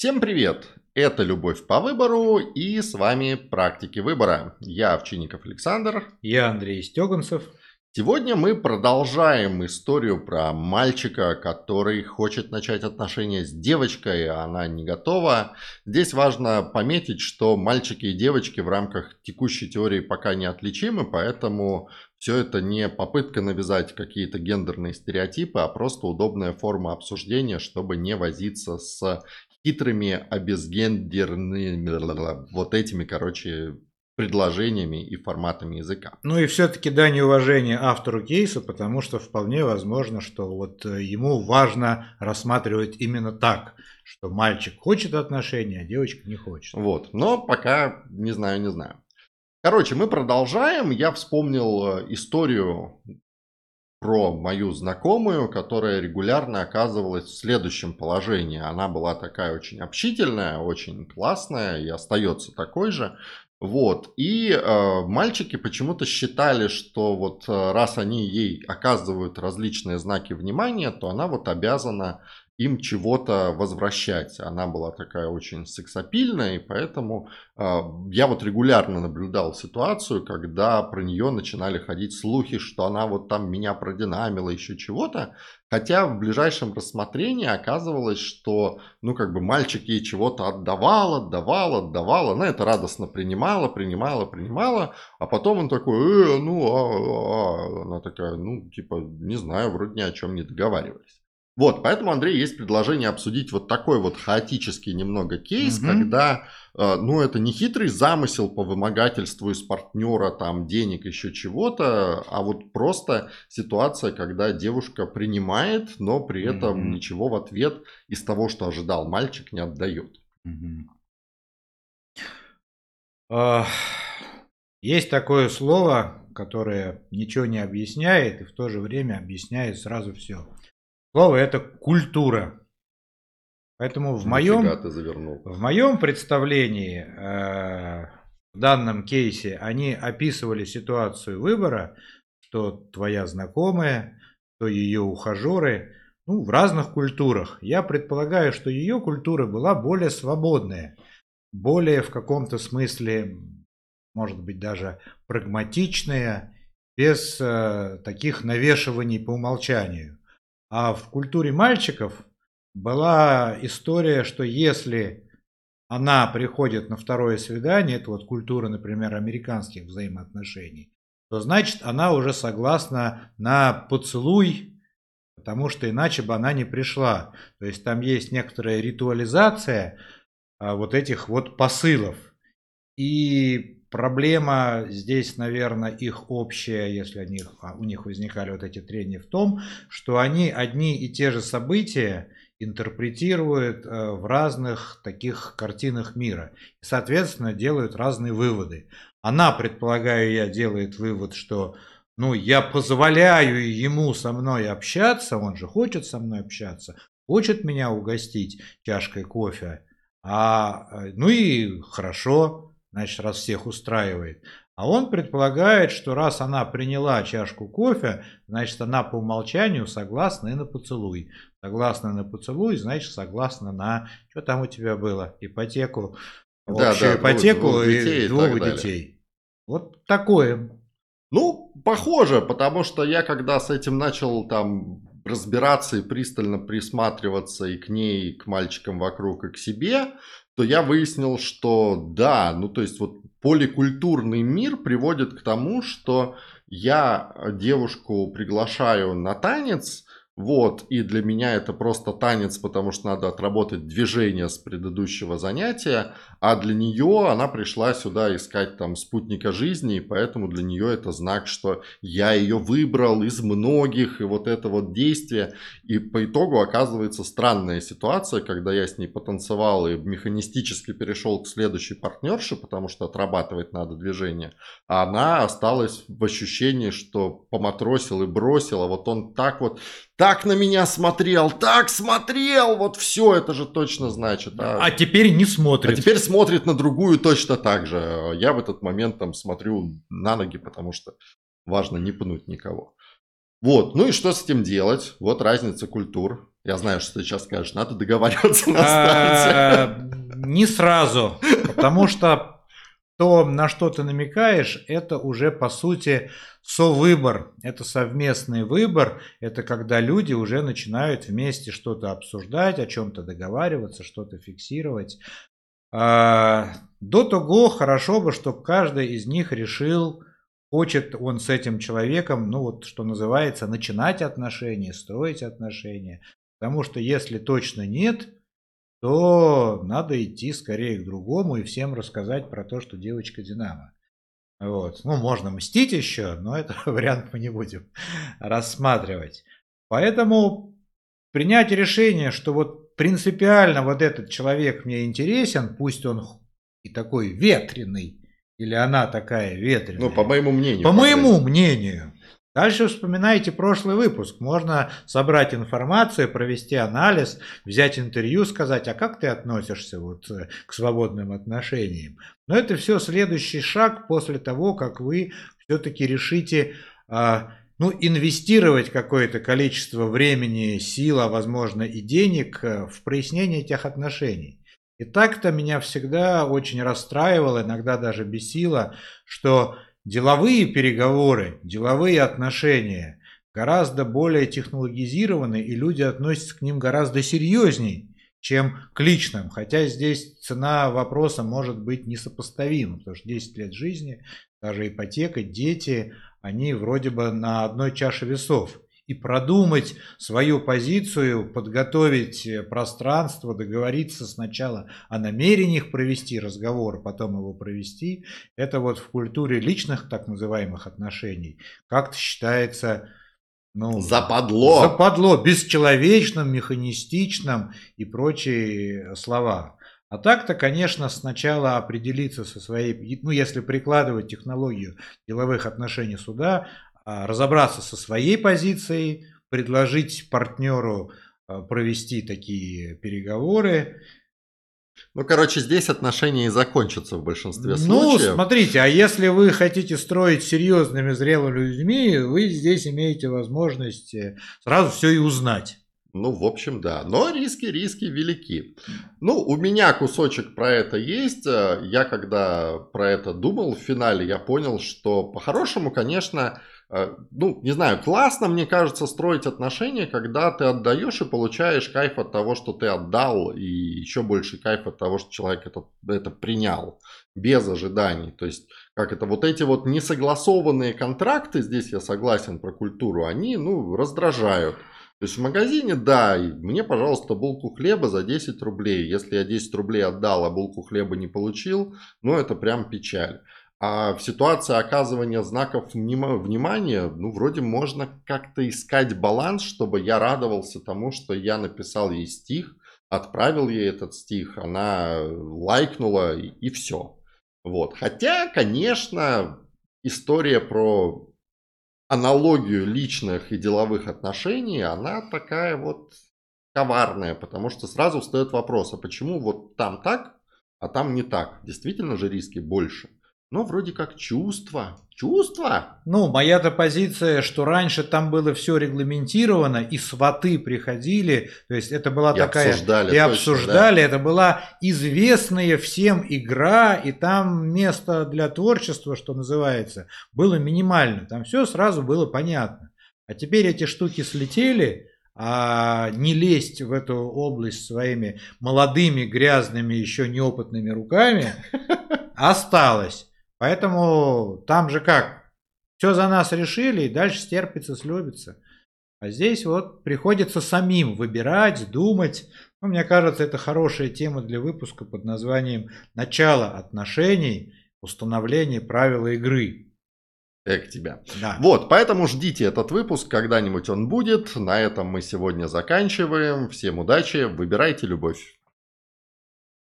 Всем привет! Это «Любовь по выбору» и с вами «Практики выбора». Я Овчинников Александр. Я Андрей Стеганцев. Сегодня мы продолжаем историю про мальчика, который хочет начать отношения с девочкой, а она не готова. Здесь важно пометить, что мальчики и девочки в рамках текущей теории пока не отличимы, поэтому все это не попытка навязать какие-то гендерные стереотипы, а просто удобная форма обсуждения, чтобы не возиться с хитрыми, обезгендерными, вот этими, короче, предложениями и форматами языка. Ну и все-таки да неуважение автору кейса, потому что вполне возможно, что вот э, ему важно рассматривать именно так, что мальчик хочет отношения, а девочка не хочет. Вот, но пока не знаю, не знаю. Короче, мы продолжаем. Я вспомнил э, историю про мою знакомую, которая регулярно оказывалась в следующем положении. Она была такая очень общительная, очень классная и остается такой же. Вот. И э, мальчики почему-то считали, что вот э, раз они ей оказывают различные знаки внимания, то она вот обязана им чего-то возвращать. Она была такая очень сексапильная, и поэтому э, я вот регулярно наблюдал ситуацию, когда про нее начинали ходить слухи, что она вот там меня продинамила, еще чего-то. Хотя в ближайшем рассмотрении оказывалось, что, ну, как бы мальчик ей чего-то отдавал, отдавал, отдавал. Она это радостно принимала, принимала, принимала. А потом он такой, э, ну, а, а. она такая, ну, типа, не знаю, вроде ни о чем не договаривались. Вот, поэтому, Андрей, есть предложение обсудить вот такой вот хаотический немного кейс, угу. когда, э, ну, это не хитрый замысел по вымогательству из партнера, там, денег, еще чего-то, а вот просто ситуация, когда девушка принимает, но при этом угу. ничего в ответ из того, что ожидал мальчик, не отдает. Угу. Есть такое слово, которое ничего не объясняет и в то же время объясняет сразу все. Слово это культура. Поэтому в моем, в моем представлении, э, в данном кейсе, они описывали ситуацию выбора, что твоя знакомая, что ее ухажеры, ну, в разных культурах. Я предполагаю, что ее культура была более свободная, более в каком-то смысле, может быть, даже прагматичная, без э, таких навешиваний по умолчанию. А в культуре мальчиков была история, что если она приходит на второе свидание, это вот культура, например, американских взаимоотношений, то значит она уже согласна на поцелуй, потому что иначе бы она не пришла. То есть там есть некоторая ритуализация а, вот этих вот посылов. И Проблема здесь, наверное, их общая, если они, а, у них возникали вот эти трения в том, что они одни и те же события интерпретируют э, в разных таких картинах мира. И, соответственно, делают разные выводы. Она, предполагаю я, делает вывод, что ну, я позволяю ему со мной общаться, он же хочет со мной общаться, хочет меня угостить чашкой кофе. А, э, ну и хорошо, значит, раз всех устраивает. А он предполагает, что раз она приняла чашку кофе, значит, она по умолчанию согласна и на поцелуй. Согласна на поцелуй, значит, согласна на... Что там у тебя было? Ипотеку, да, общую да, ипотеку двух, двух детей и двух детей. Вот такое. Ну, похоже, потому что я когда с этим начал там разбираться и пристально присматриваться и к ней, и к мальчикам вокруг, и к себе, то я выяснил, что да, ну то есть вот поликультурный мир приводит к тому, что я девушку приглашаю на танец, вот, и для меня это просто танец, потому что надо отработать движение с предыдущего занятия, а для нее она пришла сюда искать там спутника жизни, и поэтому для нее это знак, что я ее выбрал из многих, и вот это вот действие. И по итогу оказывается странная ситуация, когда я с ней потанцевал и механистически перешел к следующей партнерше, потому что отрабатывать надо движение, а она осталась в ощущении, что поматросил и бросил, а вот он так вот так на меня смотрел, так смотрел, вот все это же точно значит. А, а теперь не смотрит. А теперь смотрит на другую точно так же. Я в этот момент там смотрю на ноги, потому что важно не пнуть никого. Вот, ну и что с этим делать? Вот разница культур. Я знаю, что ты сейчас скажешь, надо договариваться на старте. Не сразу, потому что то, на что ты намекаешь, это уже по сути совыбор, это совместный выбор, это когда люди уже начинают вместе что-то обсуждать, о чем-то договариваться, что-то фиксировать. А, до того хорошо бы, чтобы каждый из них решил, хочет он с этим человеком, ну вот что называется, начинать отношения, строить отношения. Потому что если точно нет, то надо идти скорее к другому и всем рассказать про то, что девочка Динамо. Вот. Ну, можно мстить еще, но это вариант мы не будем рассматривать. Поэтому принять решение, что вот принципиально вот этот человек мне интересен, пусть он и такой ветреный, или она такая ветреная. Ну, по моему мнению. По моему мнению. Дальше вспоминайте прошлый выпуск. Можно собрать информацию, провести анализ, взять интервью, сказать, а как ты относишься вот э, к свободным отношениям. Но это все следующий шаг после того, как вы все-таки решите а, ну, инвестировать какое-то количество времени, сил, а возможно и денег э, в прояснение этих отношений. И так-то меня всегда очень расстраивало, иногда даже бесило, что Деловые переговоры, деловые отношения гораздо более технологизированы, и люди относятся к ним гораздо серьезней, чем к личным. Хотя здесь цена вопроса может быть несопоставима, потому что 10 лет жизни, даже ипотека, дети, они вроде бы на одной чаше весов и продумать свою позицию, подготовить э, пространство, договориться сначала о намерениях провести разговор, потом его провести. Это вот в культуре личных так называемых отношений как-то считается ну, западло. Западло, бесчеловечным, механистичным и прочие слова. А так-то, конечно, сначала определиться со своей, ну, если прикладывать технологию деловых отношений суда, разобраться со своей позицией, предложить партнеру а, провести такие переговоры. Ну, короче, здесь отношения и закончатся в большинстве ну, случаев. Ну, смотрите, а если вы хотите строить серьезными зрелыми людьми, вы здесь имеете возможность э, сразу все и узнать. Ну, в общем, да. Но риски, риски велики. Ну, у меня кусочек про это есть. Я когда про это думал в финале, я понял, что по-хорошему, конечно, Э, ну, не знаю, классно, мне кажется, строить отношения, когда ты отдаешь и получаешь кайф от того, что ты отдал, и еще больше кайф от того, что человек это, это принял, без ожиданий. То есть, как это, вот эти вот несогласованные контракты, здесь я согласен про культуру, они, ну, раздражают. То есть в магазине, да, мне, пожалуйста, булку хлеба за 10 рублей. Если я 10 рублей отдал, а булку хлеба не получил, ну это прям печаль. А в ситуации оказывания знаков внимания, ну, вроде можно как-то искать баланс, чтобы я радовался тому, что я написал ей стих, отправил ей этот стих, она лайкнула и, и все. Вот. Хотя, конечно, история про аналогию личных и деловых отношений, она такая вот коварная, потому что сразу встает вопрос, а почему вот там так, а там не так? Действительно же риски больше. Но вроде как чувство. Чувство? Ну, моя-то позиция, что раньше там было все регламентировано, и сваты приходили, то есть это была и такая... Обсуждали, и точно, обсуждали, да. это была известная всем игра, и там место для творчества, что называется, было минимально. Там все сразу было понятно. А теперь эти штуки слетели, а не лезть в эту область своими молодыми, грязными, еще неопытными руками осталось. Поэтому там же как? Все за нас решили, и дальше стерпится, слюбится. А здесь вот приходится самим выбирать, думать. Ну, мне кажется, это хорошая тема для выпуска под названием «Начало отношений, установление правил игры». Эк тебя. Да. Вот, поэтому ждите этот выпуск, когда-нибудь он будет. На этом мы сегодня заканчиваем. Всем удачи, выбирайте любовь.